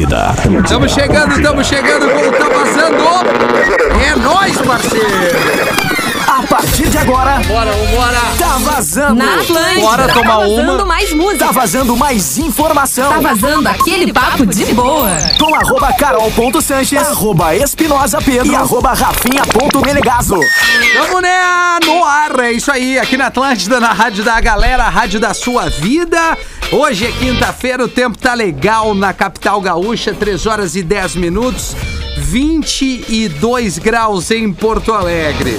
Atlântida. Estamos chegando, estamos chegando com o Tá Vazando. É nóis, parceiro. Agora, Bora, vambora. tá vazando. Na Atlântida. Bora tomar tá vazando uma. mais música. Tá vazando mais informação. Tá vazando aquele papo de boa. Com arroba carol.sanches, arroba espinosa pedro e arroba rafinha.melegazo. Tamo né, no ar, é isso aí, aqui na Atlântida, na Rádio da Galera, a Rádio da Sua Vida. Hoje é quinta-feira, o tempo tá legal na capital gaúcha, 3 horas e 10 minutos, 22 graus em Porto Alegre.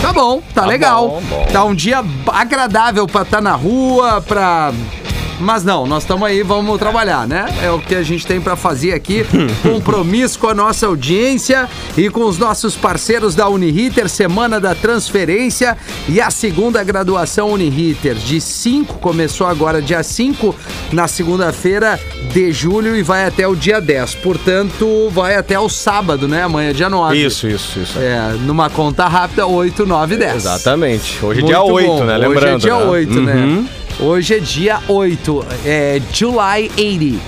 Tá bom, tá, legal. Tá um dia agradável pra estar na rua, pra. Mas não, nós estamos aí, vamos trabalhar, né? É o que a gente tem pra fazer aqui. Compromisso com a nossa audiência e com os nossos parceiros da Uniriter, Semana da Transferência e a segunda graduação Uniriter. De 5, começou agora dia 5, na segunda-feira de julho e vai até o dia 10. Portanto, vai até o sábado, né? Amanhã, dia 9. Isso, isso, isso. É, numa conta rápida, 8, 9, 10. Exatamente. Hoje é Muito dia 8, bom. né? Hoje é Lembrando. dia né? 8, né? Hoje é dia 8. É July 80.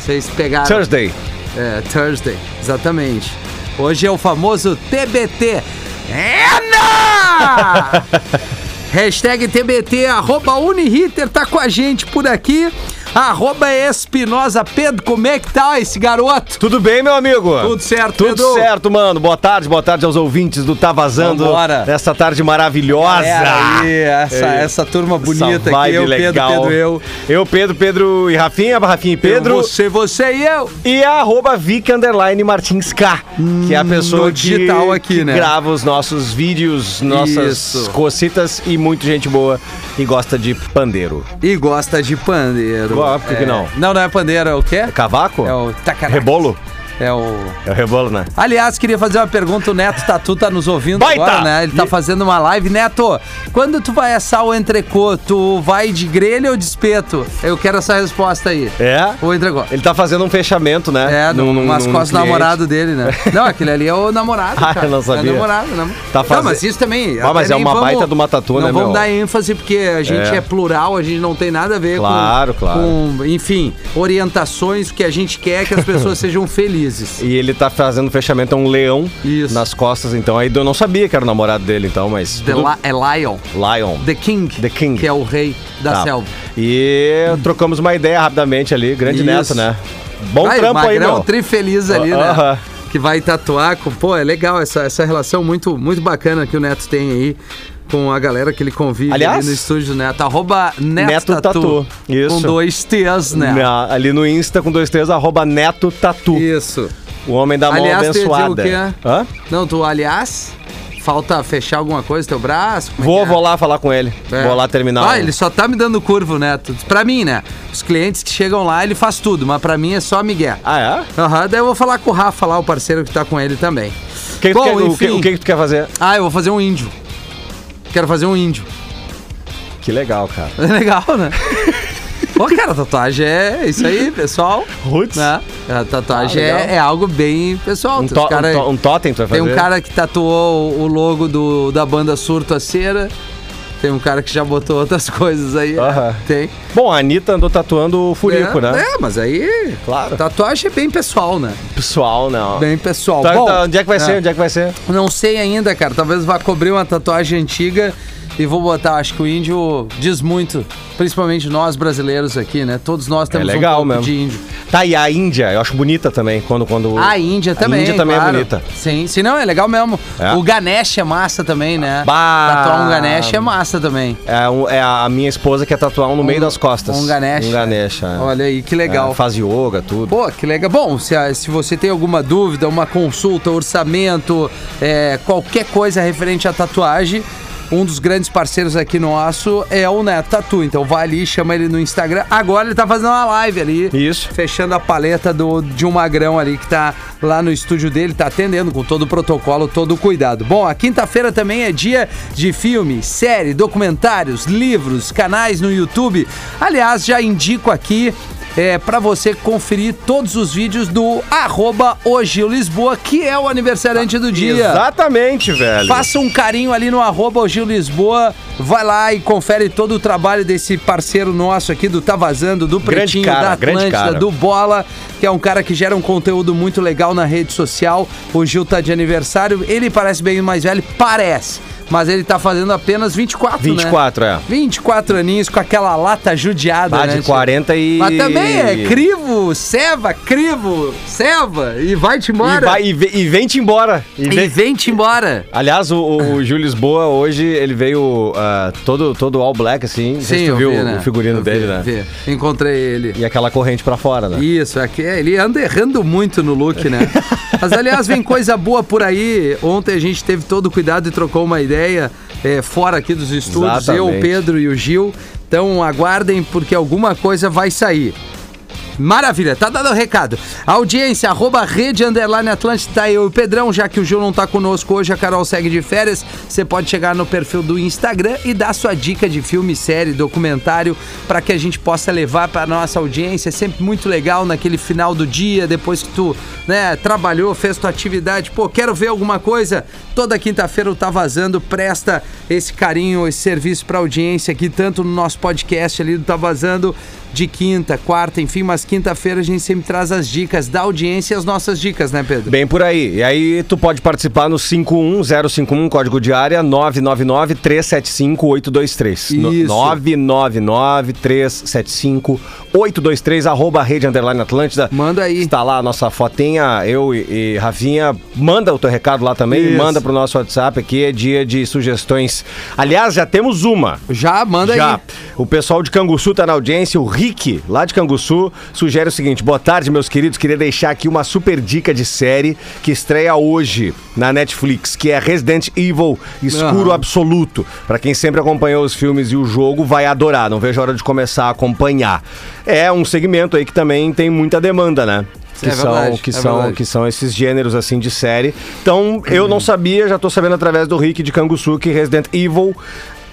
Vocês pegaram. Thursday. É, Thursday, exatamente. Hoje é o famoso TBT. Ena! Hashtag TBT, arroba Uniriter tá com a gente por aqui. Arroba Espinosa Pedro, como é que tá esse garoto? Tudo bem, meu amigo? Tudo certo, Tudo Pedro? certo, mano. Boa tarde, boa tarde aos ouvintes do Tá Vazando. Vambora. Nessa tarde maravilhosa. Era aí, essa, É. essa turma bonita Essa aqui, eu, legal. Pedro, Pedro, eu. Eu, Pedro, Pedro e Rafinha, Rafinha e Pedro. Eu, você, você e eu. E a arroba Vic Underline Martins K, que é a pessoa no que- digital aqui, que né? grava os nossos vídeos, nossas Isso. cocitas e muito gente boa e gosta de pandeiro. E gosta de pandeiro. Ó, por que não? Não, não é pandeiro, é o quê? Cavaco? É o tacaraca. Rebolo? É o... É o rebolo, né? Aliás, queria fazer uma pergunta, o Neto Tatu tá nos ouvindo Baita! agora, né? Ele tá E- fazendo uma live. Neto, quando tu vai assar o entrecô, tu vai de grelha ou de espeto? Eu quero essa resposta aí. É? O entrecô. Ele tá fazendo um fechamento, né? É, no, Num- num- do cliente. namorado dele, né? Não, aquele ali é o namorado, Ah, cara. eu não sabia. É o namorado, né? Tá Não, fazendo- mas isso também... Ah, mas é uma baita de uma tatu, Não né, vamos meu? dar ênfase, porque a gente é. É. plural, a gente não tem nada a ver Claro, com... claro. com, enfim, orientações que a gente quer que as pessoas sejam felizes. E ele tá fazendo fechamento a um leão Isso. nas costas, então aí eu não sabia que era o namorado dele, então, mas. The tudo- é Lion. Lion. The King. The King. Que é o rei da Tá. selva. E trocamos uma ideia rapidamente ali, grande Isso. neto, né? Bom Ai, trampo aí, meu. tri feliz ali, né? Aham. Que vai tatuar com. Pô, é legal essa, essa relação muito, muito bacana que o Neto tem aí com a galera que ele convive Aliás, ali no estúdio Neto. Arroba Neto, Neto Tatu. Tatu. Isso. Com dois T's, né? Na- ali no Insta com dois três, arroba Neto Tatu. Isso. O homem da mão Aliás, abençoada. Hã? Não, tu, aliás, falta fechar alguma coisa teu braço? É Vou, é? vou lá falar com ele. É. Vou lá terminar. Ah, ele só tá me dando curvo, né? Pra mim, né? Os clientes que chegam lá, ele faz tudo, mas pra mim é só Miguel. Ah, é? Aham, daí eu vou falar com o Rafa lá, o parceiro que tá com ele também. Que, Bom, quer, o, que, enfim. o que que tu quer fazer? Ah, eu vou fazer um índio. Quero fazer um índio. Que legal, cara. É legal, né? Pô, cara, tatuagem é isso aí, pessoal. Roots? Né? A tatuagem Ah, é, é algo bem pessoal. Um, to, cara- um, to- um totem tu vai Tem fazer? um cara que tatuou o logo do, da banda Surto a Cera. Tem um cara que já botou outras coisas aí. Aham. Tem. Bom, a Anitta andou tatuando o furico, é, né? É, mas aí. Claro. Tatuagem é bem pessoal, né? Pessoal, não. Bem pessoal. Tá, Bom, tá, onde é que vai ser? Onde é que vai ser? Não sei ainda, cara. Talvez vá cobrir uma tatuagem antiga e vou botar. Acho que o índio diz muito, principalmente nós brasileiros aqui, né? Todos nós temos legal um pouco mesmo. de índio. Tá, e a Índia, eu acho bonita também, quando... quando... A Índia também. A Índia também claro. é bonita. Sim, sim, não, é legal mesmo. É. O Ganesh é massa também, né? Bah! Tatuar um Ganesh é massa também. É, um- é a minha esposa quer tatuar um no meio das costas. Um Ganesh. Um Ganesh, é. Olha aí, que legal. É, faz yoga, tudo. Pô, que legal. Bom, se, se você tem alguma dúvida, uma consulta, orçamento, é, qualquer coisa referente à tatuagem, um dos grandes parceiros aqui no Aço é o Neto Tatu. Então vai ali, chama ele no Instagram. Agora ele tá fazendo uma live ali. Isso. Fechando a paleta do, de um magrão ali que tá lá no estúdio dele, tá atendendo com todo o protocolo, todo o cuidado. Bom, a quinta-feira também é dia de filme, série, documentários, livros, canais no YouTube. Aliás, já indico aqui é, para você conferir todos os vídeos do arroba Lisboa, que é o aniversariante do dia. Exatamente, velho. Faça um carinho ali no arroba Lisboa, vai lá e confere todo o trabalho desse parceiro nosso aqui do Tá Vazando, do Pretinho, cara, da Atlântida, do Bola, que é um cara que gera um conteúdo muito legal na rede social. O Gil tá de aniversário, ele parece bem mais velho, parece, mas ele tá fazendo apenas 24, né? 24, é. 24 aninhos com aquela lata judiada, Ah, né? de tio? 40 e. Mas também é crivo, ceva, crivo, ceva e vai-te E, embora. vai, e, ve- e vem-te embora. E E vem- vem-te embora. Aliás, o, o, Júlio Lisboa hoje, ele veio ah, todo, todo all black, assim. Se tu viu vi, o- né? o figurino Eu dele, vi, né? vi. Encontrei ele. E aquela corrente pra fora, né? Isso, é que é, ele anda errando muito no look, né? Mas, aliás, vem coisa boa por aí. Ontem a gente teve todo o cuidado e trocou uma ideia é, fora aqui dos estúdios, eu, o Exatamente. Pedro e o Gil. Então aguardem, porque alguma coisa vai sair. Maravilha, tá dado o recado. Audiência, arroba rede underline Atlântida, tá eu e o Pedrão, já que o Gil não tá conosco hoje, a Carol segue de férias, você pode chegar no perfil do Instagram e dar sua dica de filme, série, documentário, para que a gente possa levar para nossa audiência. É sempre muito legal naquele final do dia, depois que tu, né, trabalhou, fez tua atividade, pô, quero ver alguma coisa. Toda quinta-feira o Tá Vazando presta esse carinho, esse serviço pra audiência aqui, tanto no nosso podcast ali do Tá Vazando, de quinta, quarta, enfim, mas quinta-feira a gente sempre traz as dicas da audiência e as nossas dicas, né, Pedro? Bem por aí. E aí tu pode participar no 51051, código de área 999 375 823. No- Isso. 999 375 823 arroba rede underline Atlântida. Manda aí. Está lá a nossa fotinha, eu e, e Rafinha. Manda o teu recado lá também, Isso. manda pro nosso WhatsApp aqui, é dia de sugestões. Aliás, já temos uma. Já, manda Já. aí. O pessoal de Canguçu tá na audiência. O Rick, lá de Canguçu, sugere o seguinte: boa tarde, meus queridos. Queria deixar aqui uma super dica de série que estreia hoje na Netflix, que é Resident Evil Escuro Aham. Absoluto. Pra quem sempre acompanhou os filmes e o jogo, vai adorar. Não vejo a hora de começar a acompanhar. É um segmento aí que também tem muita demanda, né? Que, É são, verdade, que, é são, verdade. que são esses gêneros assim de série. Então, eu não sabia, já tô sabendo através do Rick de Canguçu que Resident Evil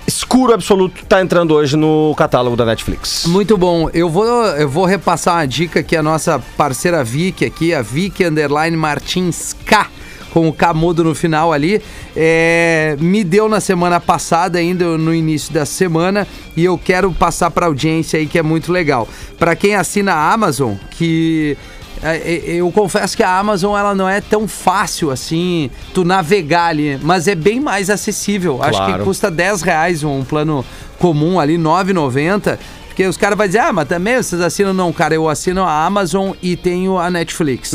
Escuro Absoluto tá entrando hoje no catálogo da Netflix. Muito bom. Eu vou, eu vou repassar uma dica que a nossa parceira Vicky aqui, a Vicky Underline Martins K, com o K mudo no final ali, é, me deu na semana passada, ainda no início da semana, e eu quero passar para audiência aí que é muito legal. Para quem assina a Amazon, que eu confesso que a Amazon ela não é tão fácil assim tu navegar ali, mas é bem mais acessível. Acho que Claro. custa 10 reais um plano comum ali, 9,90. Porque os caras vão dizer, ah, mas também vocês assinam? Não, cara, eu assino a Amazon e tenho a Netflix.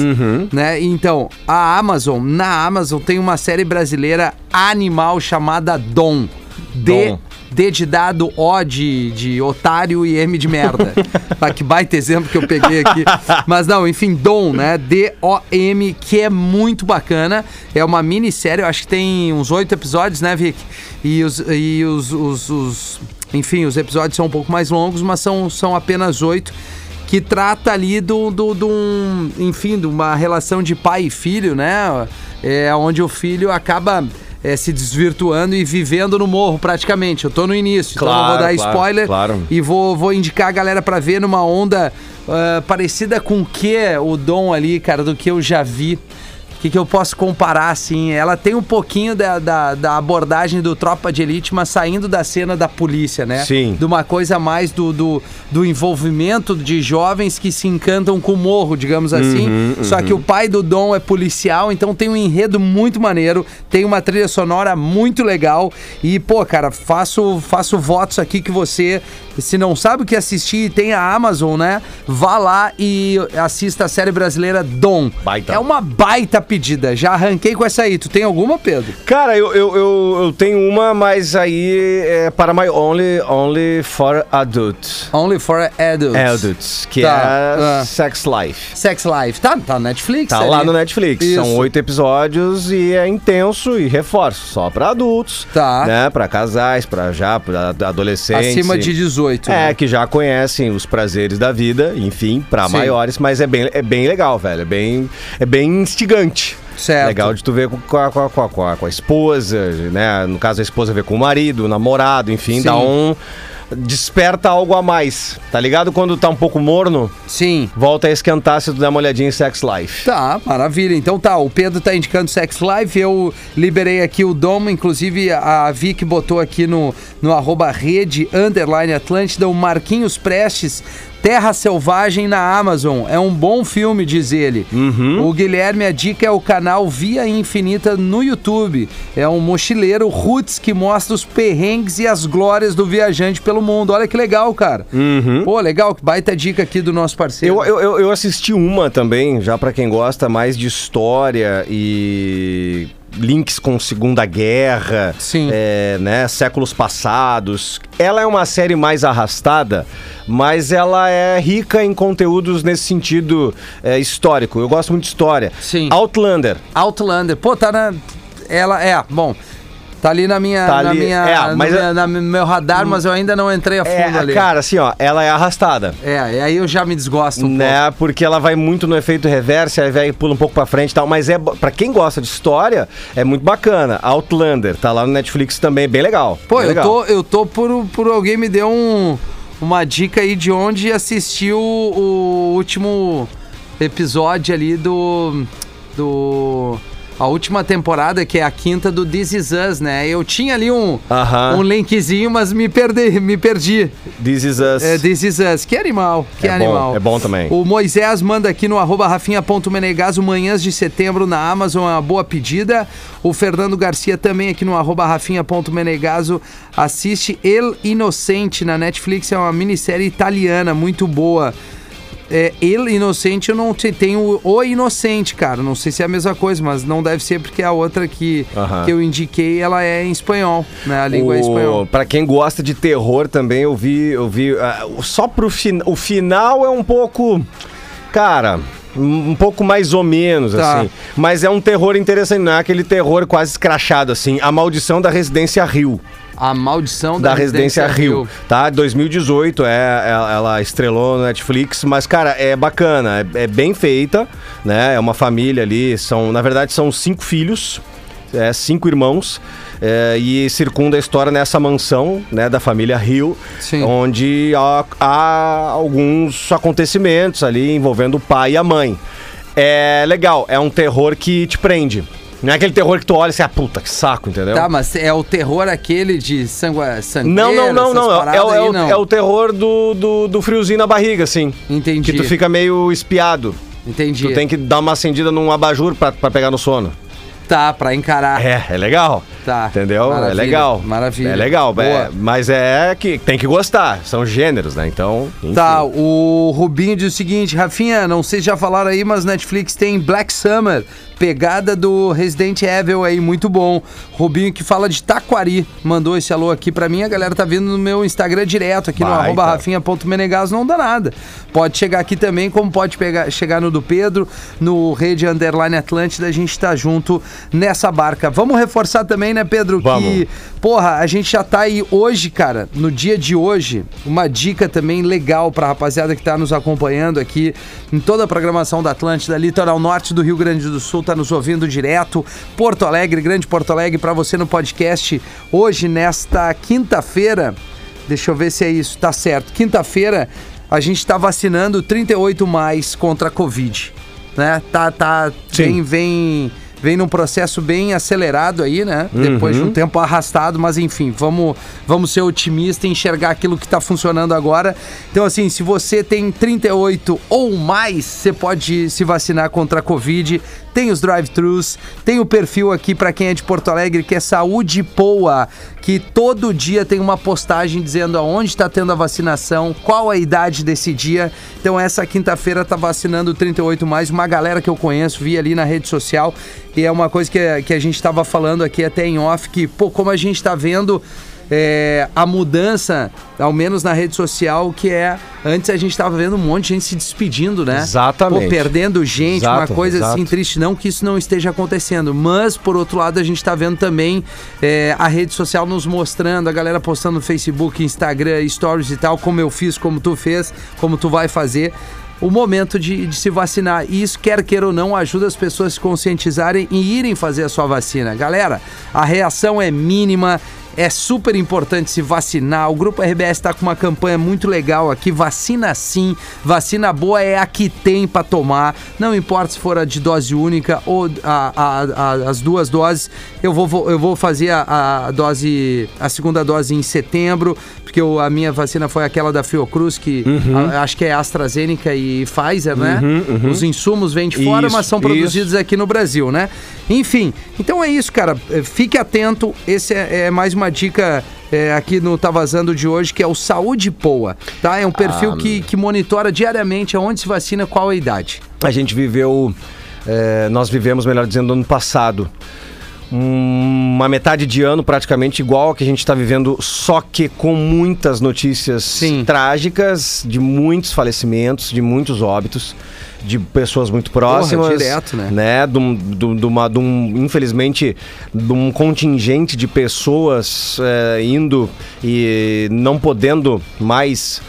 Né? Então, a Amazon, na Amazon tem uma série brasileira animal chamada Dom. D. D de dado, O de, de otário e M de merda. Ah, que baita exemplo que eu peguei aqui. Mas não, enfim, Dom, né? D-O-M, que é muito bacana. É uma minissérie, eu acho que tem uns oito episódios, né, Vic? E os. E os, os, os- enfim, os episódios são um pouco mais longos, mas são, são apenas oito. Que trata ali do, do, do um, enfim, de uma relação de pai e filho, né? É, onde o filho acaba é, se desvirtuando e vivendo no morro, praticamente. Eu tô no início, então não vou Claro, dar claro, spoiler. claro. E vou, vou indicar a galera pra ver numa onda ah, parecida com o que o Dom ali, cara, do que eu já vi. Que, que eu posso comparar, assim? Ela tem um pouquinho da, da, da abordagem do Tropa de Elite, mas saindo da cena da polícia, né? Sim. De uma coisa mais do, do, do envolvimento de jovens que se encantam com o morro, digamos assim. Uhum, Só que o pai do Dom é policial, então tem um enredo muito maneiro, tem uma trilha sonora muito legal. E, pô, cara, faço, faço votos aqui que você, se não sabe o que assistir e tem a Amazon, né? Vá lá e assista a série brasileira Dom. Baita. É uma baita pedida. Já arranquei com essa aí. Tu tem alguma, Pedro? Cara, eu, eu, eu, eu tenho uma, mas aí é para my only, only for adults. Only for Adults. Adults, que Tá, é ah. Sex Life. Sex Life. Tá, tá na Netflix? Tá ali. lá no Netflix. Isso. São oito episódios e é intenso e reforço. Só pra adultos. Tá. Né? Pra casais, pra já, pra adolescentes. Acima de 18. É, né? que já conhecem os prazeres da vida, enfim, pra Sim. maiores, mas é bem, é bem legal, velho. É bem, é bem instigante. Certo. Legal de tu ver com, com, a- com, a- com, a- com a- esposa, né? No caso, a esposa vê com o marido, o namorado, enfim, Sim. dá um. desperta algo a mais. Tá ligado? Quando tá um pouco morno, Sim. volta a esquentar se tu der uma olhadinha em Sex Life. Tá, maravilha. Então tá, o Pedro tá indicando Sex Life, eu liberei aqui o Domo, inclusive a Vic botou aqui no, no arroba rede, underline Atlântida, o Marquinhos Prestes, Terra Selvagem na Amazon. É um bom filme, diz ele. O Guilherme, a dica é o canal Via Infinita no YouTube. É um mochileiro roots que mostra os perrengues e as glórias do viajante pelo mundo. Olha que legal, cara. Pô, legal, que baita dica aqui do nosso parceiro. Eu, eu, eu, eu assisti uma também, já pra quem gosta mais de história e links com Segunda Guerra, Sim. é, né, séculos passados. Ela é uma série mais arrastada, mas ela é rica em conteúdos nesse sentido é, histórico. Eu gosto muito de história. Sim. Outlander. Outlander. Pô, tá na. Ela é, bom. Tá ali na minha. Tá na ali- minha. é, no é- na- no meu radar, mas eu ainda não entrei a fundo É, ali. cara, assim, ó, ela é arrastada. É, e aí eu já me desgosto um pouco. né? Porque ela vai muito no efeito reverse, aí vai pula um pouco pra frente e tal, mas é para quem gosta de história, é muito bacana. Outlander, tá lá no Netflix também, bem legal. Pô, bem eu legal. tô, eu tô por, por alguém me deu um, uma dica aí de onde assistiu o último episódio ali do. do. A última temporada, que é a quinta do This Is Us, né? Eu tinha ali um, Aham. um linkzinho, mas me perdi, me perdi. This is us. É, This Is Us. Que animal, que É bom, animal. é bom também. O Moisés manda aqui no arroba rafinha.menegaso, manhãs de setembro na Amazon, é uma boa pedida. O Fernando Garcia também aqui no arroba rafinha.menegaso assiste El Inocente na Netflix, é uma minissérie italiana muito boa. É, El Inocente eu não te- tenho o Inocente, cara. Não sei se é a mesma coisa, mas não deve ser porque a outra que, que eu indiquei, ela é em espanhol, né? A língua é O- espanhol. Pra quem gosta de terror também, eu vi. Eu vi ah, só pro final. O final é um pouco. Cara. Um pouco mais ou menos, Tá. assim. Mas é um terror interessante, não é aquele terror quase escrachado, assim. A Maldição da Residência Rio. A Maldição da, da Residência Rio, tá? 2018, é, ela, ela estrelou no Netflix, mas, cara, é bacana, é, é bem feita, né? É uma família ali, são, na verdade, são cinco filhos, é, cinco irmãos, é, e circunda a história nessa mansão, né, da família Rio, Sim. onde há, há alguns acontecimentos ali envolvendo o pai e a mãe. É legal, é um terror que te prende. Não é aquele terror que tu olha e você, ah, puta, que saco, entendeu? Tá, mas é o terror aquele de sangue, sangue Não, não, não, não. É, o- é o, é o terror do, do, do friozinho na barriga, assim. Entendi. Que tu fica meio espiado. Entendi. Tu tem que dar uma acendida num abajur pra, pra pegar no sono. Tá, pra encarar. É, é legal. Tá. Entendeu? É legal. maravilha. É legal. É- mas é que tem que gostar. São gêneros, né? Então. enfim. Tá, o Rubinho diz o seguinte, Rafinha, não sei se já falaram aí, mas Netflix tem Black Summer, pegada do Resident Evil aí, muito bom. Rubinho que fala de Taquari, mandou esse alô aqui pra mim, a galera tá vindo no meu Instagram direto, aqui no Baita. arroba rafinha.menegas, não dá nada. Pode chegar aqui também, como pode pegar, chegar no do Pedro, no Rede Underline Atlântida, a gente tá junto nessa barca. Vamos reforçar também, né, Pedro, Vamos. que Porra, a gente já tá aí hoje, cara, no dia de hoje, uma dica também legal pra rapaziada que tá nos acompanhando aqui em toda a programação da Atlântida, litoral norte do Rio Grande do Sul, tá nos ouvindo direto, Porto Alegre, Grande Porto Alegre, pra você no podcast hoje, nesta quinta-feira. Deixa eu ver se é isso, tá certo. Quinta-feira a gente tá vacinando 38 mais contra a Covid, né? Tá, tá, Sim. vem, vem, vem num processo bem acelerado aí, né? Depois de um tempo arrastado, mas enfim, vamos, vamos ser otimistas e enxergar aquilo que tá funcionando agora. Então, assim, se você tem 38 ou mais, você pode se vacinar contra a Covid. Tem os drive-thrus, tem o perfil aqui para quem é de Porto Alegre, que é Saúde Poa, que todo dia tem uma postagem dizendo aonde está tendo a vacinação, qual a idade desse dia. Então essa quinta-feira tá vacinando 38 mais, uma galera que eu conheço, vi ali na rede social, e é uma coisa que, que a gente estava falando aqui até em off, que, pô, como a gente está vendo é, a mudança, ao menos na rede social, que é. Antes a gente estava vendo um monte de gente se despedindo, né? Exatamente. Pô, perdendo gente, uma Exato, coisa exato. assim triste. Não que isso não esteja acontecendo, mas por outro lado a gente está vendo também é, a rede social nos mostrando, a galera postando no Facebook, Instagram, Stories e tal, como eu fiz, como tu fez, como tu vai fazer. O momento de, de se vacinar. E isso, quer queira ou não, ajuda as pessoas a se conscientizarem e irem fazer a sua vacina. Galera, a reação é mínima, é super importante se vacinar. O Grupo RBS está com uma campanha muito legal aqui. Vacina sim, vacina boa é a que tem para tomar. Não importa se for a de dose única ou a- a- a- as duas doses. Eu vou, eu vou fazer a, dose, a segunda dose em setembro, porque eu- a minha vacina foi aquela da Fiocruz, que a- acho que é AstraZeneca e Pfizer, né? Os insumos vêm de fora, Isso, mas são produzidos aqui no Brasil, né? Enfim, então é isso, cara. Fique atento. Esse é, é mais uma dica é, aqui no Tá Vazando de hoje, que é o Saúde Poa, tá? É um perfil Ah, que, que monitora diariamente aonde se vacina, qual a idade. A gente viveu, é, nós vivemos, melhor dizendo, ano passado. Um- Uma metade de ano praticamente igual ao que a gente está vivendo, só que com muitas notícias Sim. trágicas, de muitos falecimentos, de muitos óbitos, de pessoas muito próximas. direto, né? né? De, um, de de uma, de um, infelizmente, de um contingente de pessoas é, indo e não podendo mais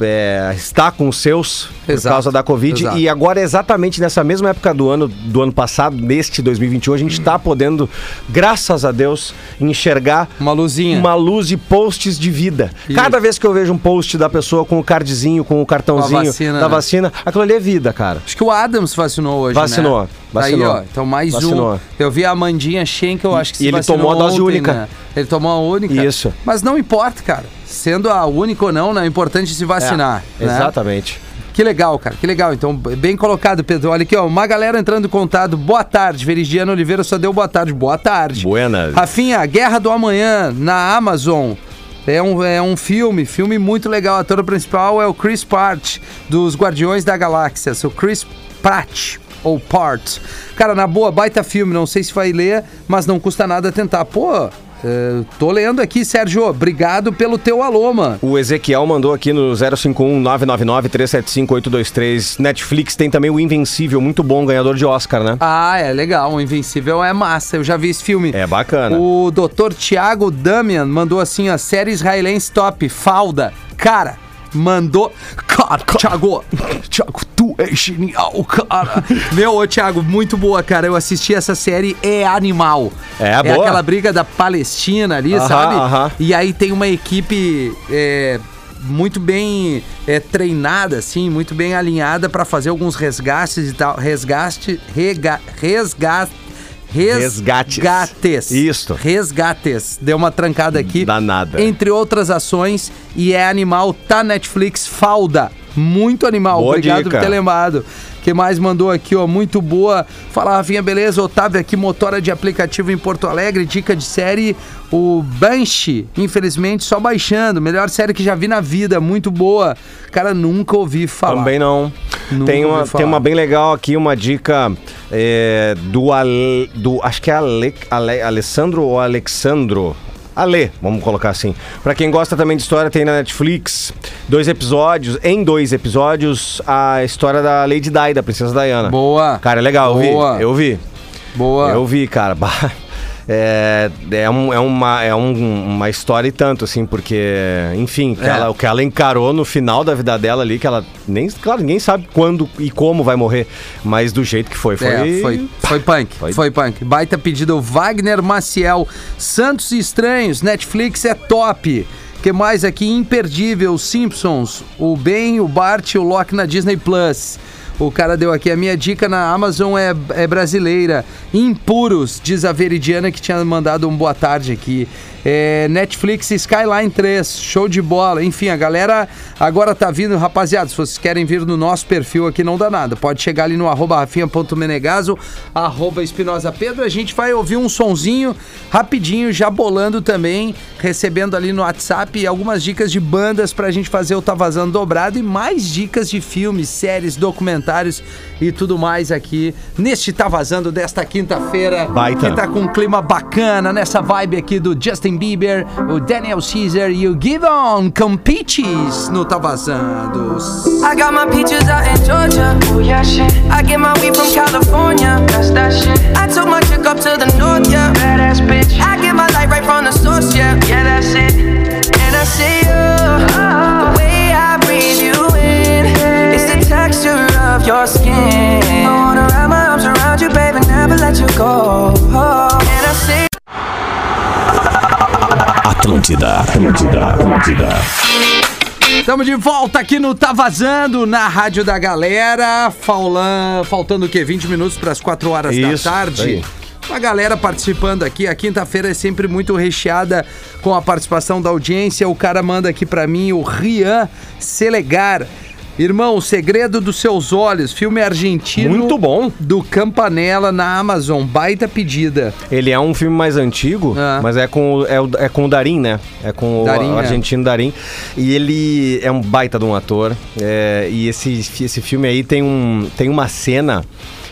é, estar com os seus por Exato, causa da Covid. exato. E agora, exatamente nessa mesma época do ano, do ano passado, neste 2021, a gente está podendo, graças a Deus, enxergar Uma luzinha. uma luz de posts de vida. Isso. Cada vez que eu vejo um post da pessoa com o cardzinho, com o cartãozinho vacina, da né? vacina, aquilo ali é vida, cara. Acho que o Adams vacinou hoje, Vacinou, né? vacinou. Aí, ó, então mais Vacinou. um. Eu vi a Amandinha Schenkel, acho que E se ele vacinou tomou a dose ontem, única. né? Ele tomou a única. Isso. Mas não importa, cara. Sendo a única ou não, não é importante se vacinar. É, né? Exatamente. Que legal, cara, que legal. Então, bem colocado, Pedro. Olha aqui, ó, uma galera entrando em contato. Boa tarde, Veridiano Oliveira só deu boa tarde. Boa tarde. Buenas. Rafinha, Guerra do Amanhã, na Amazon. É um, é um filme, filme muito legal. O ator principal é o Chris Pratt, dos Guardiões da Galáxia. O Chris Pratt, ou Part. Cara, na boa, baita filme. Não sei se vai ler, mas não custa nada tentar. Pô, é, tô lendo aqui, Sérgio. Obrigado pelo teu alô, mano. O Ezequiel mandou aqui no 051 999 375 823. Netflix tem também o Invencível, muito bom, ganhador de Oscar, né? Ah, é legal. O Invencível é massa. Eu já vi esse filme. É bacana. O Dr. Thiago Damian mandou assim a série israelense top, Falda. Cara, mandou. Cara, Thiago, Thiago, é genial, cara. Meu, ô Thiago, muito boa, cara. Eu assisti essa série, é animal. É, É boa. aquela briga da Palestina ali, Aham, sabe? aham. E aí tem uma equipe. é, muito bem é, treinada, assim, muito bem alinhada pra fazer alguns resgates e tal. Resgate. Rega, resgate. Resgates. Resgates. Isto. Resgates. Deu uma trancada aqui. Danada. Entre outras ações. E é animal, tá Netflix, falda. Muito animal. Boa Obrigado dica. por ter lembrado. que mais mandou aqui, ó? Muito boa. Fala, Rafinha, beleza? Otávio aqui, motora de aplicativo em Porto Alegre. Dica de série, o Banshee. Infelizmente, só baixando. Melhor série que já vi na vida. Muito boa. Cara, nunca ouvi falar. Também não. Nunca Tem uma, tem uma bem legal aqui, uma dica é, do, Ale, do. Acho que é Ale, Ale, Alessandro ou Alexandro. Ale, vamos colocar assim. Pra quem gosta também de história, tem na Netflix dois episódios, em dois episódios, a história da Lady Di, da Princesa Diana. Boa. Cara, é legal, eu Boa. vi. Eu vi. Boa. Eu vi, cara. Bah, É, é, um- é uma, é um- uma história e tanto, assim, porque, enfim, que É. ela- o que ela encarou no final da vida dela ali, que ela nem, claro, ninguém sabe quando e como vai morrer, mas do jeito que foi, foi. É, foi, foi punk, Foi- foi. punk. Baita pedido, Wagner Maciel, Santos Estranhos, Netflix é top. que mais aqui? Imperdível, Simpsons, o Ben, o Bart e o Loki na Disney Plus. O cara deu aqui, a minha dica na Amazon é, é brasileira. Impuros, diz a Veridiana que tinha mandado um boa tarde aqui. É, Netflix Skyline 3, show de bola. Enfim, a galera agora tá vindo. Rapaziada, se vocês querem vir no nosso perfil aqui, não dá nada. Pode chegar ali no arroba rafinha.menegaso, arroba Espinosa Pedro. A gente vai ouvir um sonzinho rapidinho, já bolando também, recebendo ali no WhatsApp algumas dicas de bandas pra gente fazer o Tá Vazando dobrado e mais dicas de filmes, séries, documentários e tudo mais aqui neste Tá Vazando desta quinta-feira. Que tá com um clima bacana nessa vibe aqui do Justin Bieber, o Daniel Caesar e o Giveon com Peaches no Tá Vazando. I got my peaches out in Georgia. Oh yeah, shit. I get my weed from California. That's that shit. I took my chick up to the north, yeah. Badass bitch. I get my light right from the source, yeah. Yeah, that's it. And I see you. The way I breathe you in. It's the texture your skin. I wanna wrap my arms around you, baby, never let you go. And I see Atlântida, Atlântida, Atlântida. Estamos de volta aqui no Tá Vazando, na Rádio da Galera. Faulan, faltando o quê? 20 minutos para as 4 horas Isso, da tarde. aí. A galera participando aqui. A quinta-feira é sempre muito recheada com a participação da audiência. O cara manda aqui para mim o Rian Selegar. Irmão, O Segredo dos Seus Olhos, filme argentino. Muito bom. Do Campanella na Amazon. Baita pedida. Ele é um filme mais antigo, Ah. mas é com, o- é, o- é com o Darim, né? É com o é. argentino Darim. E ele é um baita de um ator. é, e esse, esse filme aí tem, um, tem uma cena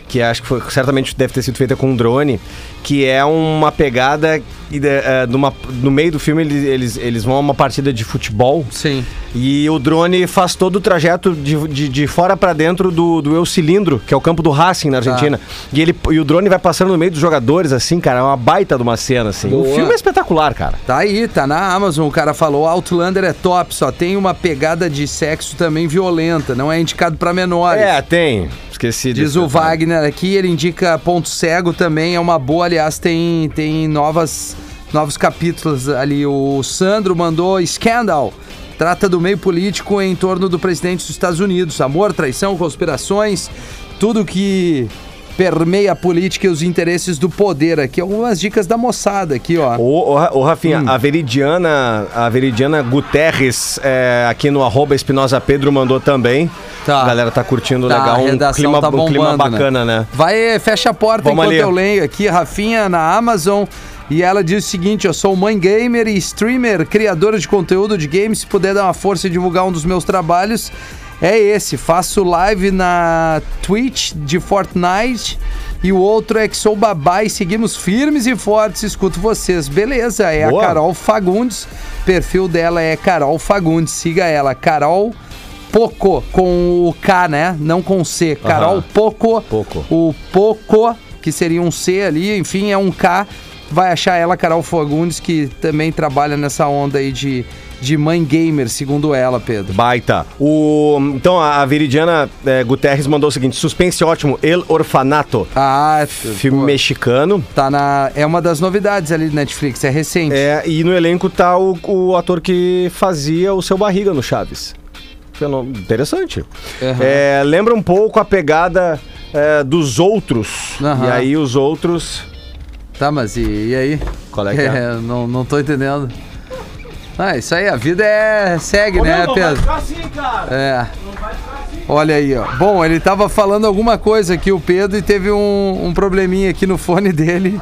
que acho que foi, certamente deve ter sido feita com um drone, que é uma pegada e de- é, numa- no meio do filme eles, eles, eles vão a uma partida de futebol Sim. e o drone faz todo o trajeto de, de, de fora pra dentro do, do Eu Cilindro, que é o campo do Racing na Argentina. E, ele, e o drone vai passando no meio dos jogadores, assim, cara. É uma baita de uma cena, assim. O Boa. filme é espetacular, cara. Tá aí, tá na Amazon. O cara falou: Outlander é top, só tem uma pegada de sexo também violenta, não é indicado pra menores. É, tem. Esqueci Diz desse o. Wagner aqui, ele indica Ponto Cego também, é uma boa, aliás, tem, tem novas, novos capítulos ali. O Sandro mandou Scandal. Trata do meio político em torno do presidente dos Estados Unidos. Amor, traição, conspirações, tudo que permeia a política e os interesses do poder. Aqui algumas dicas da moçada aqui, ó. Ô, ô, ô, Rafinha, Hum. a Veridiana, a Veridiana Guterres, é, aqui no arroba Espinosa Pedro, mandou também. Tá. A galera tá curtindo Tá, legal, um clima, tá um clima bombando, né? bacana, né? Vai, fecha a porta Vamos enquanto ali. eu leio aqui. Rafinha na Amazon. E ela diz o seguinte: eu sou mãe gamer e streamer, criadora de conteúdo de games. Se puder dar uma força e divulgar um dos meus trabalhos, é esse. Faço live na Twitch de Fortnite. E o outro é que sou babá e seguimos firmes e fortes. Escuto vocês. Beleza, é Boa. a Carol Fagundes. Perfil dela é Carol Fagundes. Siga ela, Carol Poco, com o K, né? Não com o C. Carol. Poco. Poco. O Poco, que seria um C ali, enfim, é um K. Vai achar ela, Carol Fagundes, que também trabalha nessa onda aí de, de mãe gamer, segundo ela, Pedro. Baita. O, então, a a Veridiana é, Guterres mandou o seguinte: suspense ótimo, El Orfanato. Ah, Filme pô, mexicano. tá na. É uma das novidades ali do Netflix, é recente. É, e no elenco tá o, o ator que fazia o seu barriga no Chaves. Interessante. Aham. É, lembra um pouco a pegada é, dos outros. Aham. E aí os outros. Tá, mas e, e aí? Qual é que é? não, não tô entendendo. Ah, isso aí, a vida é. segue, né, Pedro? É. Olha aí, ó. Bom, ele tava falando alguma coisa aqui, o Pedro, e teve um, um probleminha aqui no fone dele.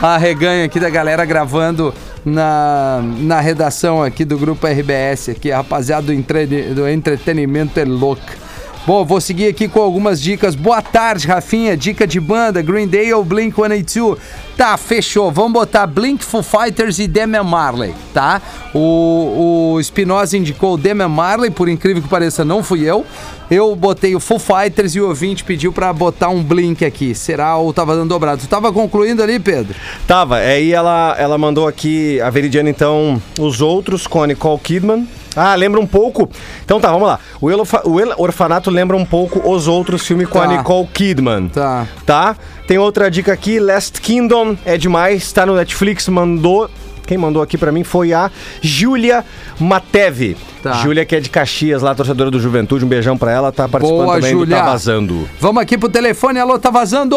A reganha aqui da galera gravando na, na redação aqui do grupo RBS, aqui, a rapaziada do, entre, do entretenimento é louco. Bom, vou seguir aqui com algumas dicas. Boa tarde, Rafinha. Dica de banda, Green Day ou Blink-182? Tá, fechou. Vamos botar Blink, Foo Fighters e Damian Marley, tá? O, o Espinosa indicou o Damian Marley, por incrível que pareça, não fui eu. Eu botei o Foo Fighters e o ouvinte pediu pra botar um Blink aqui. Será ou tava dando dobrado? Tu tava concluindo ali, Pedro? Tava, aí ela, ela mandou aqui, a Veridiana, então, os outros com a Nicole Kidman. Ah, lembra um pouco. Então tá, vamos lá. O, El, o El Orfanato lembra um pouco os outros filmes com Tá. a Nicole Kidman. Tá. Tá? Tem outra dica aqui, Last Kingdom é demais, tá no Netflix, mandou. Quem mandou aqui pra mim foi a Júlia Matevi. Tá. Júlia, que é de Caxias, lá, torcedora do Juventude. Um beijão pra ela, tá participando Boa, também Júlia. do Tá Vazando. Vamos aqui pro telefone. Alô, tá vazando?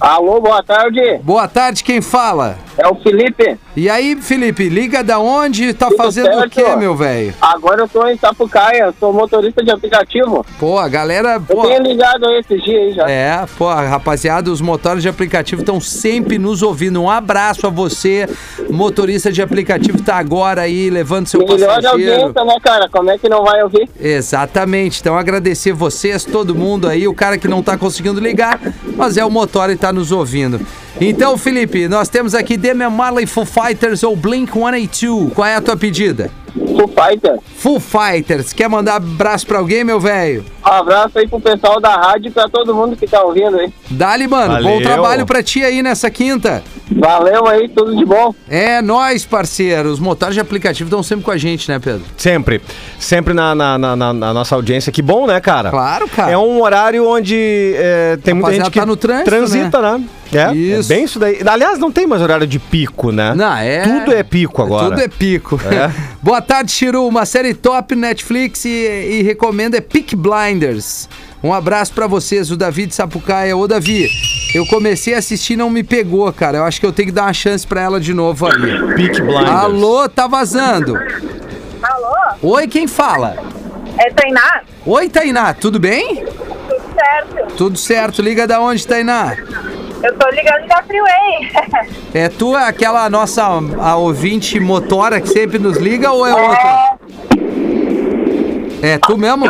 Alô, boa tarde. Boa tarde, quem fala? É o Felipe. E aí, Felipe, liga da onde? Tá Tudo fazendo o certo? quê, meu velho? Agora eu tô em Sapucaia, sou motorista de aplicativo. Pô, a galera. Eu Pô, tenho ligado aí esses dias aí já. é, pô, rapaziada, os motores de aplicativo estão sempre nos ouvindo. Um abraço a você, motorista de aplicativo, tá agora aí levando seu Melhor de passageiro. audiência, né, cara? Como é que não vai ouvir? Exatamente. Então agradecer vocês, todo mundo aí, o cara que não tá conseguindo ligar, mas é o motor e tá nos ouvindo. Então, Felipe, nós temos aqui Damian Marley, Foo Fighters ou Blink-182. Qual é a tua pedida? Foo Fighter. Foo Fighters. Quer mandar abraço pra alguém, meu velho? Um abraço aí pro pessoal da rádio e pra todo mundo que tá ouvindo aí. Dali, mano. Bom Valeu. trabalho pra ti aí nessa quinta. Valeu aí, tudo de bom. É nóis, parceiro. Os motores de aplicativo estão sempre com a gente, né, Pedro? Sempre. Sempre na, na, na- na- na nossa audiência. Que bom, né, cara? Claro, cara. É um horário onde é, tem muita gente que tá no trânsito, transita, né? É, Isso. é bem isso daí. Aliás, não tem mais horário de pico, né? Não, é. Tudo é pico agora. Tudo é pico. É. Boa tarde, Chiru. Uma série top Netflix e, e recomendo é Peak Blinders. Um abraço pra vocês, o Davi de Sapucaia. Ô, Davi, eu comecei a assistir e não me pegou, cara. Eu acho que eu tenho que dar uma chance pra ela de novo ali. Peak Blinders. Alô, tá vazando. Alô? Oi, quem fala? É Tainá? Oi, Tainá, tudo bem? Tudo certo? Tudo certo. Liga da onde, Tainá? Eu tô ligando da Freeway. É tu aquela nossa a ouvinte motora que sempre nos liga ou é outra? É tu mesmo?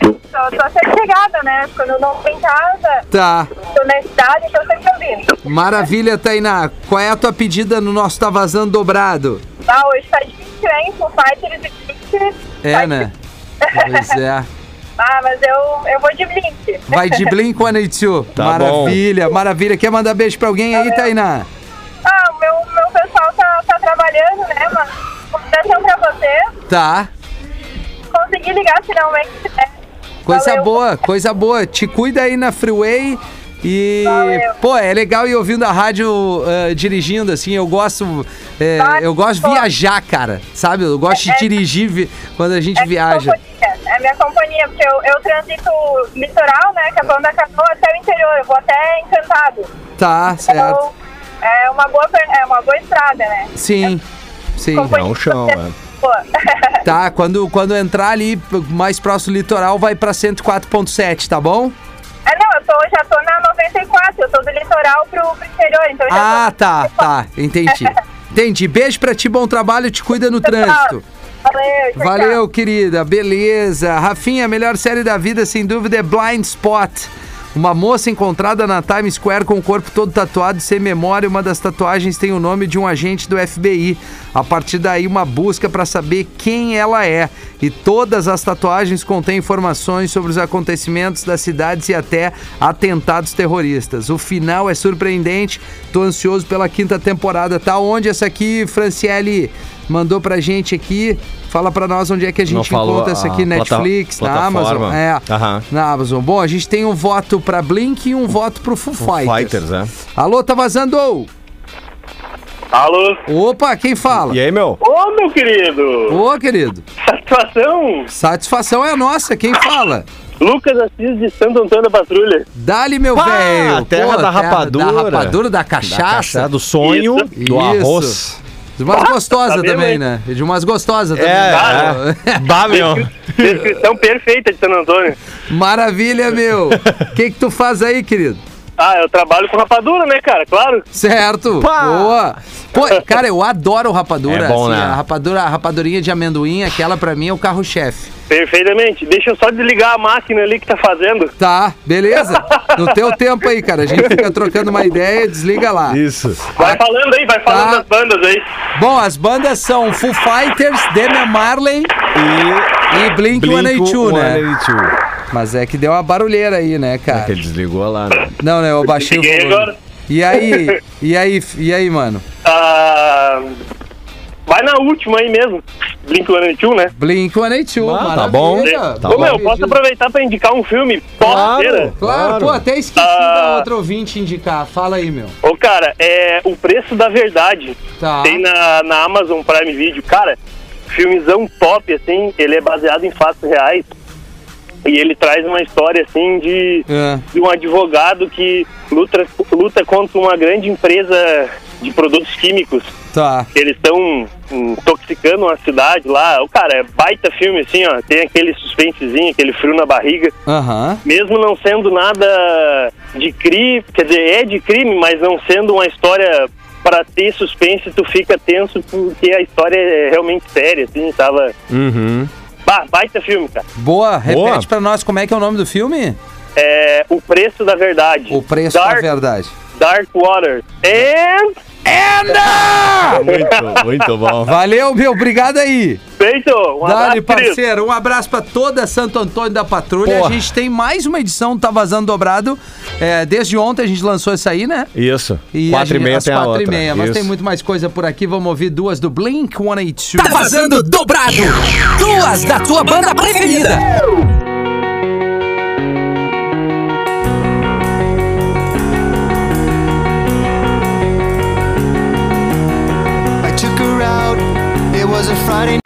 tô, tô sempre chegada, né? Quando eu não tô em casa, Tá. tô na cidade, tô sempre ouvindo. Maravilha, Tainá. Qual é a tua pedida no nosso Tá Vazando Dobrado? Ah, hoje tá difícil, hein? Full Fighters e. É, né? Pois é. Ah, mas eu, eu vou de Blink. Vai de Blink-182. Tá maravilha, maravilha. Quer mandar beijo pra alguém aí, Tainá? Ah, o meu, meu pessoal tá, tá trabalhando, né, mano? Consideração pra você. Tá. Consegui ligar finalmente, né? Coisa Valeu. boa, coisa boa. Te cuida aí na freeway. E, Valeu. pô, é legal ir ouvindo a rádio eh, dirigindo, assim, eu gosto, eh, Vai, eu gosto de viajar, cara, sabe? Eu gosto de É- dirigir vi- quando a gente É viaja. É minha companhia, porque eu, eu transito litoral, né? Capão da Canoa até o interior, eu vou até Encantado. Tá, certo. Então, é uma boa, é uma boa estrada, né? Sim, sim. Companhia É um chão, é. Pô. Tá, quando, quando entrar ali mais próximo do litoral, vai pra 104.7, tá bom? É, não, eu tô, já tô na 94, eu tô do litoral pro, pro interior, então eu já Ah, tô tá, tá, entendi. Entendi. Beijo pra ti, bom trabalho, te cuida no trânsito. Valeu, tchau, Valeu, querida. Beleza. Rafinha, a melhor série da vida, sem dúvida, é Blind Spot. Uma moça encontrada na Times Square com o corpo todo tatuado sem memória. Uma das tatuagens tem o nome de um agente do FBI. A partir daí, uma busca para saber quem ela é. E todas as tatuagens contêm informações sobre os acontecimentos das cidades e até atentados terroristas. O final é surpreendente. Tô ansioso pela quinta temporada. Tá onde essa aqui, Franciele? Mandou pra gente aqui. Fala pra nós onde é que a gente falou encontra essa a aqui, plata- Netflix, na plataforma. Amazon. É, Aham. na Amazon. Bom, a gente tem um voto pra Blink e um voto pro Foo Fighters. Fighters, é. Alô, tá vazando? Alô? Opa, quem fala? E aí, meu? Ô, meu querido! Ô, querido. Satisfação! Satisfação é nossa, quem fala? Lucas Assis de Santo Antônio da Patrulha. Dali, meu velho. terra Pô, da rapadura. Da rapadura, da cachaça. Da cachaça, do sonho, Isso. do Isso. arroz. De umas gostosas tá também, né? De umas gostosas também. É, é. Bah, meu. Descrição perfeita de Santo Antônio. Maravilha, meu. O que que tu faz aí, querido? Ah, eu trabalho com rapadura, né, cara? Claro. Certo. Pá. Boa. Pô, cara, eu adoro rapadura. É bom, assim, né? A rapadura, a rapadurinha de amendoim, aquela pra mim é o carro-chefe. Perfeitamente. Deixa eu só desligar a máquina ali que tá fazendo. Tá, beleza? No teu tempo aí, cara. A gente fica trocando uma ideia e desliga lá. Isso. Vai falando aí, vai falando Tá. das bandas aí. Bom, as bandas são Foo Fighters, Damian Marley E e Blink-182, né? 182. Mas é que deu uma barulheira aí, né, É cara? que ele desligou lá, né? Não, né? Eu baixei o Liguei volume. agora. E aí? E aí? E aí, mano? Ah, vai na última aí mesmo. Blink-182, né? Blink-182, Ah, tá bom. Tá Ô, meu, bom. posso aproveitar pra indicar um filme top-feira? Claro, Claro. pô, até esqueci Ah. da outra ouvinte indicar. Fala aí, meu. Ô, cara, é O Preço da Verdade. Tá. Tem na, na Amazon Prime Video. Cara, filmezão top, assim. Ele é baseado em fatos reais. E ele traz uma história, assim, de, É. de um advogado que luta, luta contra uma grande empresa de produtos químicos. Tá. Eles estão intoxicando a cidade lá. O cara, é baita filme, assim, ó. Tem aquele suspensezinho, aquele frio na barriga. Aham. Mesmo não sendo nada de crime, quer dizer, é de crime, mas não sendo uma história para ter suspense, tu fica tenso porque a história é realmente séria, assim, tava... Uhum. Bah, baita filme, cara. Boa, repete Boa. pra nós como é que é o nome do filme? É O Preço da Verdade. O Preço Dark, da Verdade. Dark Water. And... Muito, muito bom. Valeu, meu, obrigado aí. Feito! Um Dali, abraço, querido. parceiro, um abraço pra toda Santo Antônio da Patrulha. Porra. A gente tem mais uma edição do Tá Vazando Dobrado. É, desde ontem a gente lançou essa aí, né? Isso. E Quatro a e gente, meia tem a quatro outra. e meia, mas Isso. tem muito mais coisa por aqui. Vamos ouvir duas do Blink 182. Tá vazando dobrado. Duas da tua banda preferida.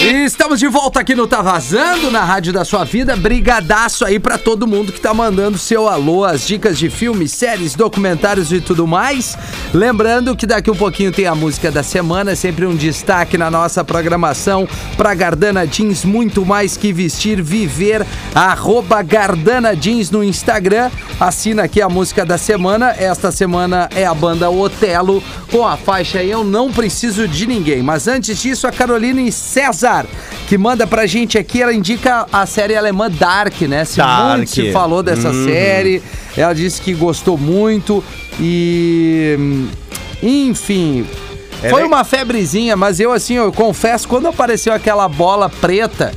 E estamos de volta aqui no Tá Vazando, na Rádio da Sua Vida. Brigadaço aí pra todo mundo que tá mandando seu alô, as dicas de filmes, séries, documentários e tudo mais. Lembrando que daqui um pouquinho tem a música da semana, sempre um destaque na nossa programação pra Gardana Jeans, muito mais que vestir, viver. Arroba Gardana Jeans no Instagram. Assina aqui a música da semana. Esta semana é a banda Otelo com a faixa Eu Não Preciso de Ninguém. Mas antes disso, a Caroline César, que manda pra gente aqui, ela indica a série alemã Dark, né? Se Dark. muito se falou dessa série. Ela disse que gostou muito e. Enfim. Foi é- uma febrezinha, mas eu assim, eu confesso, quando apareceu aquela bola preta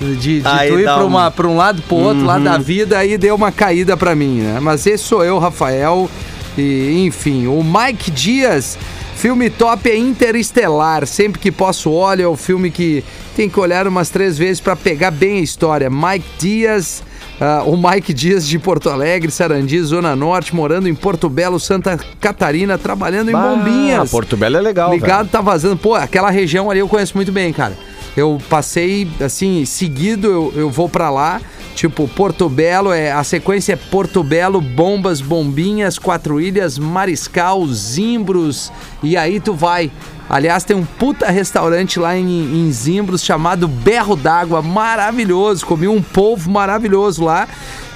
de, de tu ir pra, um- uma, pra um lado pro outro, lado da vida, aí deu uma caída pra mim, né? Mas esse sou eu, Rafael. E, enfim, o Mike Dias, filme top é Interestelar. Sempre que posso olho, é o filme que tem que olhar umas três vezes pra pegar bem a história. Mike Dias. ah, o Mike Dias de Porto Alegre, Sarandi, Zona Norte, morando em Porto Belo, Santa Catarina, trabalhando em Bombinhas. Porto Belo é legal, Ligado, tá vazando. Pô, aquela região ali eu conheço muito bem, cara. Eu passei, assim, seguido eu, eu vou pra lá. Tipo, Porto Belo, é, a sequência é Porto Belo, Bombas, Bombinhas, Quatro Ilhas, Mariscal, Zimbros. E aí tu vai. Aliás, tem um puta restaurante lá em, em Zimbros chamado Berro d'Água, maravilhoso. Comi um polvo maravilhoso lá.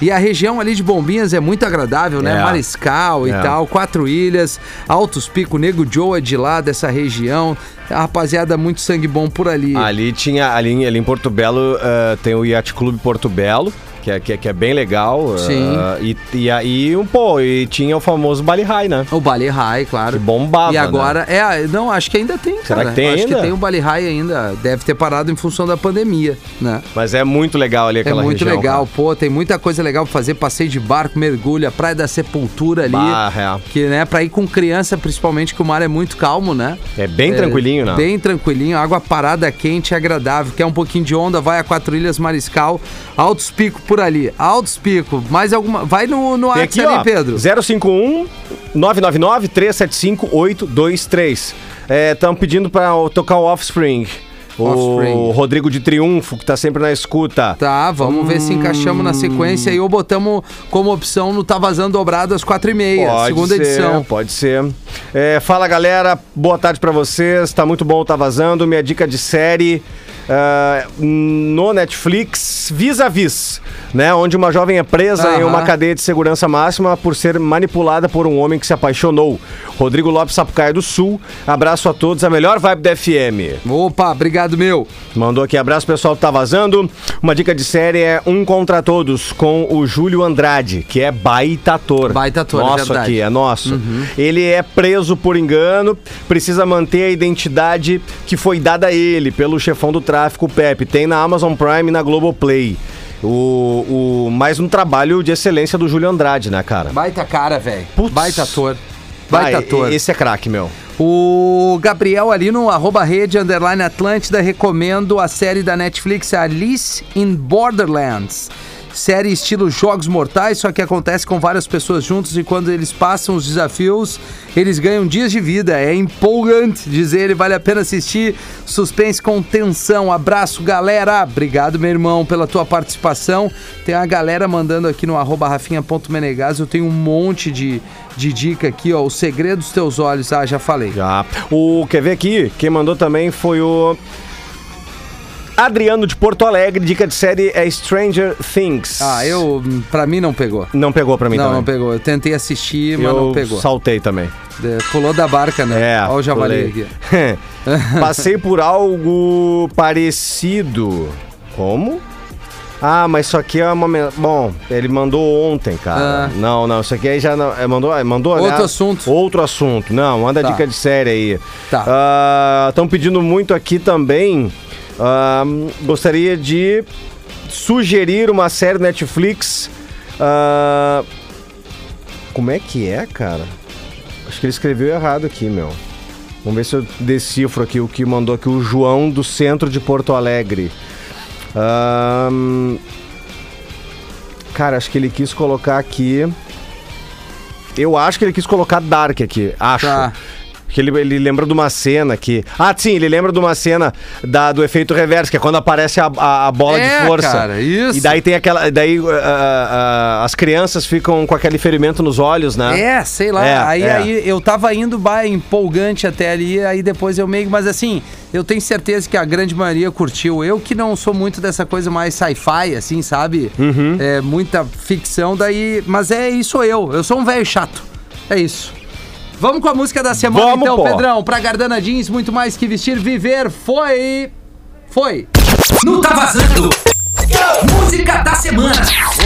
E a região ali de Bombinhas é muito agradável, né? É. Mariscal e É. tal. Quatro Ilhas, Altos Pico, Nego Joe é de lá, dessa região. A rapaziada, muito sangue bom por ali. Ali tinha, ali, em- ali em Porto Belo, eh, tem o Yacht Clube Porto Belo, que é, que é, que é bem legal. Sim. eh, e, e aí, um pô, e tinha o famoso Bali High, né? O Bali High, claro. Que bombava, E agora, né? é, não, acho que ainda tem, Será cara. que tem acho ainda? que tem o Bali High ainda. Deve ter parado em função da pandemia, né? Mas é muito legal ali É aquela muito região. legal, cara. pô, tem muita coisa legal pra fazer, passeio de barco, mergulho, a Praia da Sepultura ali. Bah, é. Que, né, pra ir com criança, principalmente, que o mar é muito calmo, né? É bem tranquilinho, né? Bem tranquilinho, água parada, quente agradável. Quer um pouquinho de onda, vai a Quatro Ilhas Mariscal, Altos Pico por ali. Altos Pico, mais alguma. Vai no, no Tem aqui, ali, ó, Pedro. 051 999 375 823. Estamos pedindo para tocar o Offspring. O Offspring. Rodrigo de Triunfo, que tá sempre na escuta. Tá, vamos ver se encaixamos na sequência e ou botamos como opção no Tá Vazando Dobrado às quatro e meia, Pode segunda ser, edição. Pode ser. É, fala galera, boa tarde pra vocês. Tá muito bom, tá vazando. Minha dica de série ah, no Netflix, Vis a Vis, né? Onde uma jovem é presa em Aham. uma cadeia de segurança máxima por ser manipulada por um homem que se apaixonou. Rodrigo Lopes Sapucaia do Sul. Abraço a todos, a melhor vibe da FM. Opa, obrigado, meu. Mandou aqui, abraço pessoal, tá vazando. Uma dica de série é Um Contra Todos, com o Júlio Andrade, que é baita ator. Baita ator, é Nosso verdade. Uhum. aqui, é nosso. Ele é preso por engano, precisa manter a identidade que foi dada a ele pelo chefão do tráfico, Pepe. Tem na Amazon Prime e na Globoplay. O, o, mais um trabalho de excelência do Júlio Andrade, né, cara? Baita cara, velho. Putz. Baita ator. Baita Vai, ator. Esse é craque, meu. O Gabriel ali no arroba rede underline Atlântida recomendo a série da Netflix Alice in Borderlands. Série estilo Jogos Mortais, só que acontece com várias pessoas juntos e quando eles passam os desafios, eles ganham dias de vida. É empolgante, diz ele, vale a pena assistir. Suspense com tensão. Abraço, galera. Obrigado, meu irmão, pela tua participação. Tem a galera mandando aqui no arroba rafinha.menegas. Eu tenho um monte de, de dica aqui, ó. O segredo dos teus olhos. Ah, já falei. Já. O, quer ver aqui? Quem mandou também foi o. Adriano de Porto Alegre, dica de série é Stranger Things. Ah, eu. Pra mim não pegou. Não pegou pra mim não, também. não pegou. Eu tentei assistir, mas Eu não pegou. saltei também. Pulou da barca, né? É, Olha o javali aqui. Passei por algo parecido. Como? Ah, mas isso aqui é uma. men- Bom, ele mandou ontem, cara. Ah. Não, não, isso aqui aí já não. é, Mandou, é, mandou Outro aliás, assunto. Outro assunto. Não, manda Tá. dica de série aí. Tá. Estão pedindo muito aqui também. Ah, gostaria de sugerir uma série Netflix. ah, como é que é, cara? Acho que ele escreveu errado aqui, meu. Vamos ver se eu decifro aqui o que mandou aqui o João do centro de Porto Alegre. Ahn, Cara, acho que ele quis colocar aqui. Eu acho que ele quis colocar Dark aqui. Acho. Tá. Porque ele, ele lembra de uma cena que. Ah, sim, ele lembra de uma cena da, do efeito reverso, que é quando aparece a, a, a bola É, de força. cara, isso. E daí tem aquela. Daí ah, ah, as crianças ficam com aquele ferimento nos olhos, né? É, sei lá. É, aí, é. aí eu tava indo bah, empolgante até ali, aí depois eu meio. Mas assim, eu tenho certeza que a grande maioria curtiu. Eu que não sou muito dessa coisa mais sci-fi, assim, sabe? Uhum. É muita ficção, daí. Mas é isso eu. Eu sou um velho chato. É isso. Vamos com a música da semana, Vamos, então, pô. Pedrão. Pra Gardana Jeans, muito mais que vestir, viver foi. Foi. No Tá Vazando. Música da semana.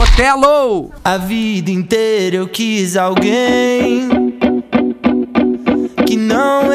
Otelo! A vida inteira eu quis alguém que não existe,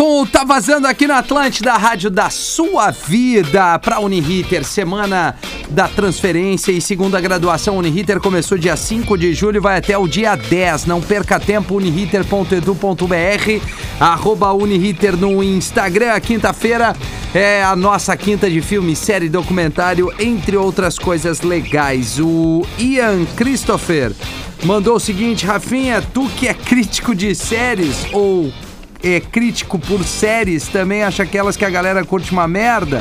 com o Tá Vazando aqui na Atlântida, rádio da sua vida. Para Uniriter, semana da transferência e segunda graduação Uniriter começou dia 5 de julho e vai até o dia 10. Não perca tempo, uniriter.edu.br, arroba Uniriter no Instagram. Quinta-feira é a nossa quinta de filme, série, documentário, entre outras coisas legais. O Ian Christopher mandou o seguinte, Rafinha, tu que é crítico de séries ou é crítico por séries, também acha aquelas que a galera curte uma merda?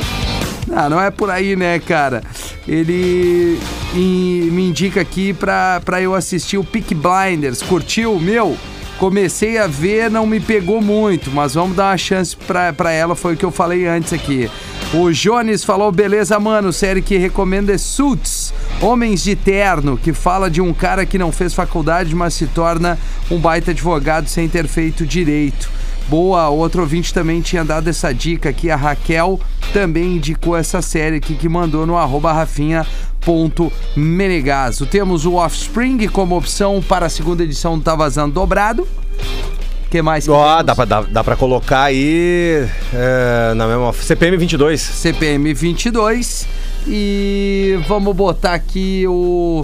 Não, não é por aí, né, cara? Ele me indica aqui pra, pra eu assistir o Peak Blinders. Curtiu? Meu, comecei a ver, não me pegou muito, mas vamos dar uma chance pra, pra ela, foi o que eu falei antes aqui. O Jones falou, beleza, mano, série que recomendo é Suits, Homens de Terno, que fala de um cara que não fez faculdade, mas se torna um baita advogado sem ter feito direito. Boa, outro ouvinte também tinha dado essa dica aqui, a Raquel também indicou essa série aqui que mandou no arroba rafinha.menegaso. Temos o Offspring como opção para a segunda edição do Tá Vazando Dobrado. O que mais? que Ó, dá pra, dá, dá pra colocar aí é, na mesma. CPM 22. CPM 22 e vamos botar aqui o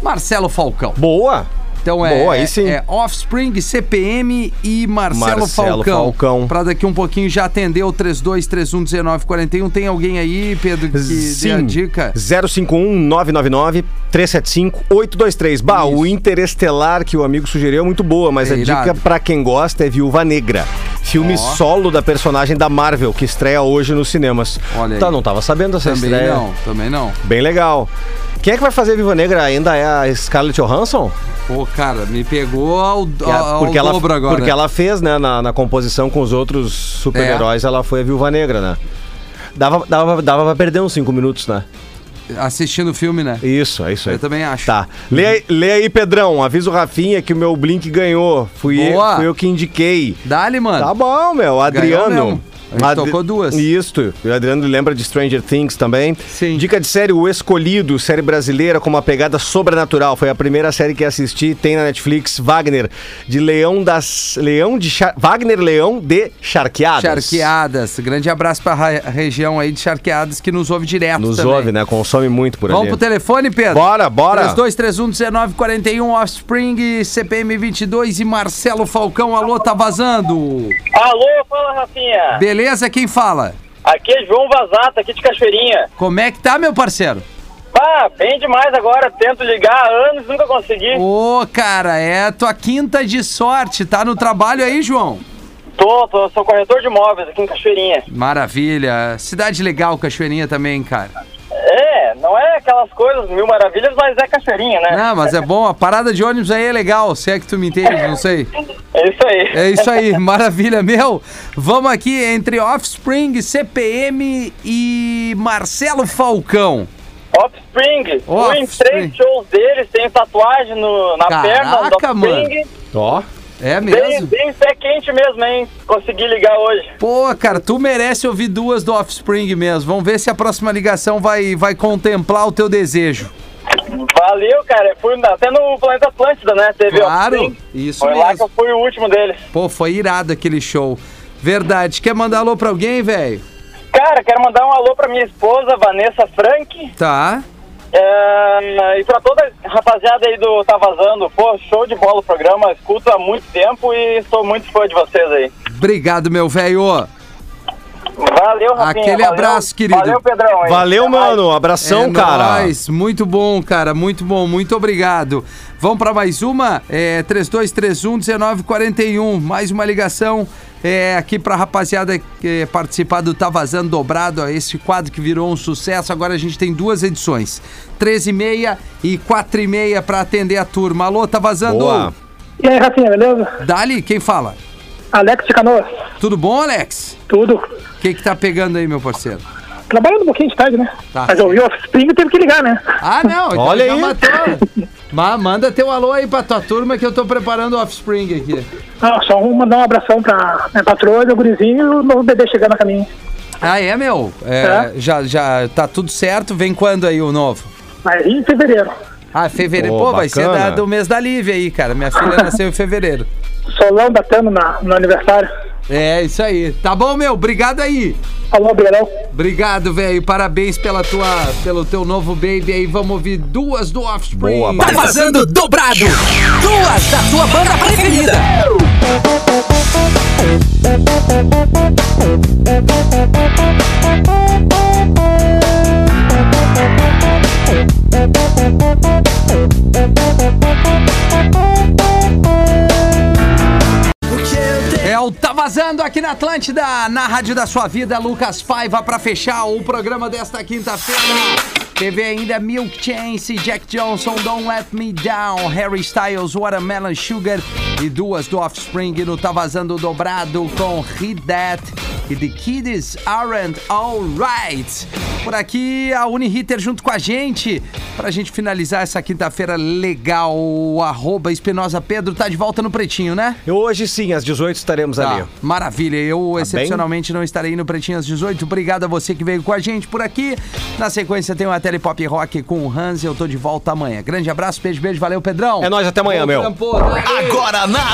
Marcelo Falcão. Boa! Então é, Boa, aí sim. é Offspring, CPM e Marcelo, Marcelo Falcão. Falcão. Pra daqui um pouquinho já atender o 32311941. Tem alguém aí, Pedro, que dê a Sim. dica? 051 999 375 823. Bah, o Interestelar que o amigo sugeriu é muito boa, mas É a irado. dica pra quem gosta é Viúva Negra. Filme Ó. solo da personagem da Marvel, que estreia hoje nos cinemas. Olha aí. Tá, não tava sabendo dessa Também estreia. não, também não. Bem legal. Quem é que vai fazer Viúva Negra? Ainda é a Scarlett Johansson? Pô, cara, me pegou ao, é- ao, ao porque, ela, dobro agora. porque ela fez, né, na, na composição com os outros super-heróis, ela foi a Viúva Negra, né? Dava, dava, dava pra perder uns 5 minutos, né? Assistindo o filme, né? Isso, é isso aí. Eu também acho. Tá. Lê, aí- lê aí, Pedrão. Avisa o Rafinha que o meu Blink ganhou. Fui eu, Boa. fui eu que indiquei. Dá-lhe, mano. Tá bom, meu. Adriano. A gente tocou duas. Isso. O Adriano lembra de Stranger Things também. Sim. Dica de série O Escolhido, série brasileira com uma pegada sobrenatural. Foi a primeira série que assisti. Tem na Netflix. Wagner, de Leão das. Leão de. Char... Wagner Leão de Charqueadas. Charqueadas. Grande abraço pra ra- região aí de Charqueadas que nos ouve direto Nos também. ouve, né? Consome muito por Vamos ali. pro telefone, Pedro? Bora, bora. 3231-1941, Offspring, CPM 22 e Marcelo Falcão. Alô, tá vazando. Alô, fala Rafinha. Beleza? Quem fala? Aqui é João Vazata, aqui de Cachoeirinha. Como é que tá, meu parceiro? Ah, bem demais agora, tento ligar há anos, nunca consegui. Ô, cara, é a tua quinta de sorte. Tá no trabalho aí, João? Tô, tô, sou corretor de imóveis aqui em Cachoeirinha. Maravilha. Cidade legal, Cachoeirinha também, cara. É, não é aquelas coisas mil maravilhas, mas é Cachoeirinha, né? Não, mas é bom. A parada de ônibus aí é legal. Se é que tu me entende, não sei. É isso aí. É isso aí, maravilha, meu. Vamos aqui entre Offspring, CPM e Marcelo Falcão. Offspring, fui em Offspring. três shows deles, tenho tatuagem no, na Caraca, perna do Offspring. Ó. É Bem, mesmo? bem pé quente mesmo, hein? Consegui ligar hoje. Pô, cara, tu merece ouvir duas do Offspring mesmo. Vamos ver se a próxima ligação vai, vai contemplar o teu desejo. Valeu, cara. Fui até no Planeta Atlântida, né? Teve Claro, Offspring. isso Foi lá que mesmo. eu fui o último deles. Pô, foi irado aquele show. Verdade. Quer mandar alô pra alguém, velho? Cara, quero mandar um alô pra minha esposa, Vanessa Frank. Tá. É, e pra toda a rapaziada aí do Tá Vazando, pô, show de bola o programa, escuto há muito tempo e sou muito fã de vocês aí. Obrigado, meu velho. Valeu, Rafinha. Aquele valeu, abraço, querido. Valeu, Pedrão. hein? Valeu, Até mais. mano. Abração, é cara. nóis. Muito bom, cara. Muito bom. Muito obrigado. Vamos para mais uma? É 3231-1941. Mais uma ligação é, aqui pra rapaziada é, participar do Tá Vazando Dobrado. ó, Esse quadro que virou um sucesso. Agora a gente tem duas edições: 13 e meia e 4 e meia pra atender a turma. Alô, Tá Vazando? Boa. E aí, Rafinha, beleza? Dali, quem fala? Alex de Canoas, Tudo bom, Alex? tudo. O que que tá pegando aí, meu parceiro? Trabalhando um pouquinho de tarde, né? Tá. Mas eu ouvi o Offspring e teve que ligar, né? Ah, não. Então Olha já aí. matou. Ma- manda teu alô aí pra tua turma que eu tô preparando o Offspring aqui. Não, só um- mandar um abração pra minha patroa, meu gurizinho e o novo bebê chegando a caminho. Ah, é, meu? É, Já, já tá tudo certo? Vem quando aí o novo? Mas em fevereiro. Ah, fevereiro. Pô, Pô, vai ser da- do mês da Lívia aí, cara. Minha filha nasceu em fevereiro. Solão datando na, no aniversário. É, isso aí. Tá bom, meu? Obrigado aí. Alô, Beirão. Obrigado, velho. Parabéns pela tua, pelo teu novo baby aí. Vamos ouvir duas do Offspring. Boa, Tá vazando dobrado. Duas da tua banda preferida. É Tá Vazando aqui na Atlântida, na Rádio da Sua Vida, Lucas Paiva, pra fechar o programa desta quinta-feira. Teve ainda Milk Chance, Jack Johnson, Don't Let Me Down, Harry Styles, Watermelon Sugar e duas do Offspring no Tá Vazando Dobrado com Hit That e The Kids Aren't Alright. Por aqui, a Unihitter junto com a gente, pra gente finalizar essa quinta-feira legal. Arroba Espinosa Pedro tá de volta no Pretinho, né? Hoje sim, às 18 estaremos Tá, ali. maravilha. Eu, Tá excepcionalmente, não estarei no Pretinho às 18. Obrigado a você que veio com a gente por aqui. Na sequência, tem uma Telepop Rock com o Hans. Eu tô de volta amanhã. Grande abraço, beijo, beijo. Valeu, Pedrão. É nóis, até amanhã, Bom meu. dale. Agora na